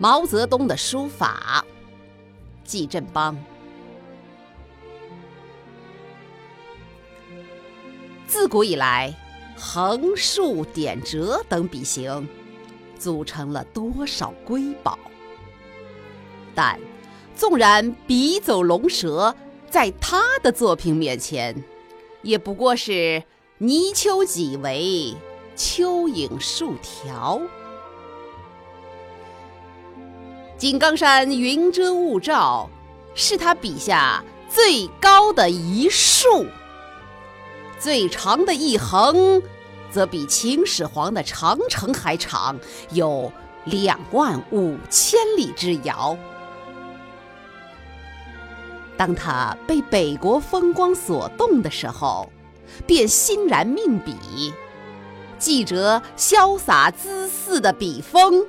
毛泽东的书法，季振邦。自古以来，横竖点折等笔形，组成了多少瑰宝。但，纵然笔走龙蛇，在他的作品面前，也不过是泥鳅几围，蚯蚓数条。井冈山云遮雾罩，是他笔下最高的一竖。最长的一横，则比秦始皇的长城还长，有两万五千里之遥。当他被北国风光所动的时候，便欣然命笔，记着潇洒恣肆的笔锋，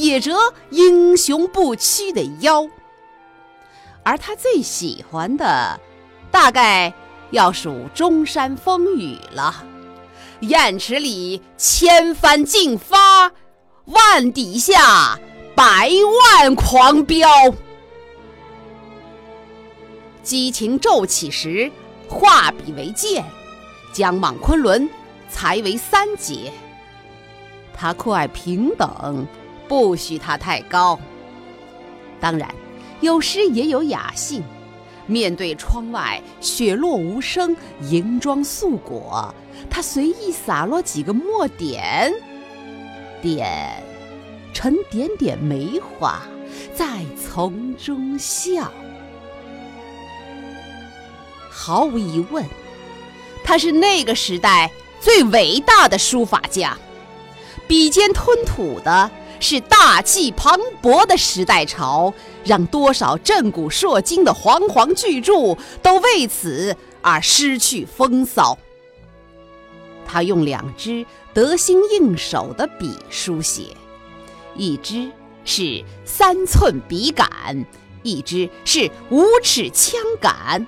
也折英雄不屈的腰。而他最喜欢的，大概。要数中山风雨了，雁池里千帆竞发，万底下百万狂飙。激情骤起时，画笔为剑，将莽昆仑裁为三截。他酷爱平等，不许他太高。当然，有时也有雅兴。面对窗外雪落无声，银装素裹，他随意洒落几个墨点，点成点点梅花，在丛中笑。毫无疑问，他是那个时代最伟大的书法家，笔尖吞吐的。是大气磅礴的时代潮，让多少震古烁今的煌煌巨著都为此而失去风骚。他用两支得心应手的笔书写，一支是三寸笔杆，一支是五尺枪杆。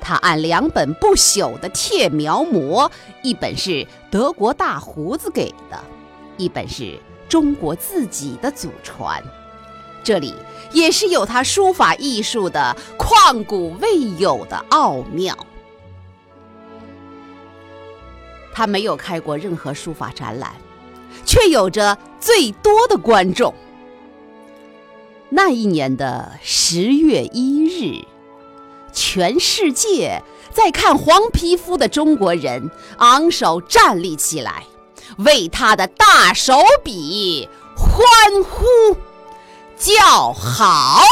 他按两本不朽的帖描摹，一本是德国大胡子给的，一本是。中国自己的祖传，这里也是有他书法艺术的旷古未有的奥妙。他没有开过任何书法展览，却有着最多的观众。那一年的十月一日，全世界在看黄皮肤的中国人昂首站立起来。为他的大手笔欢呼叫好。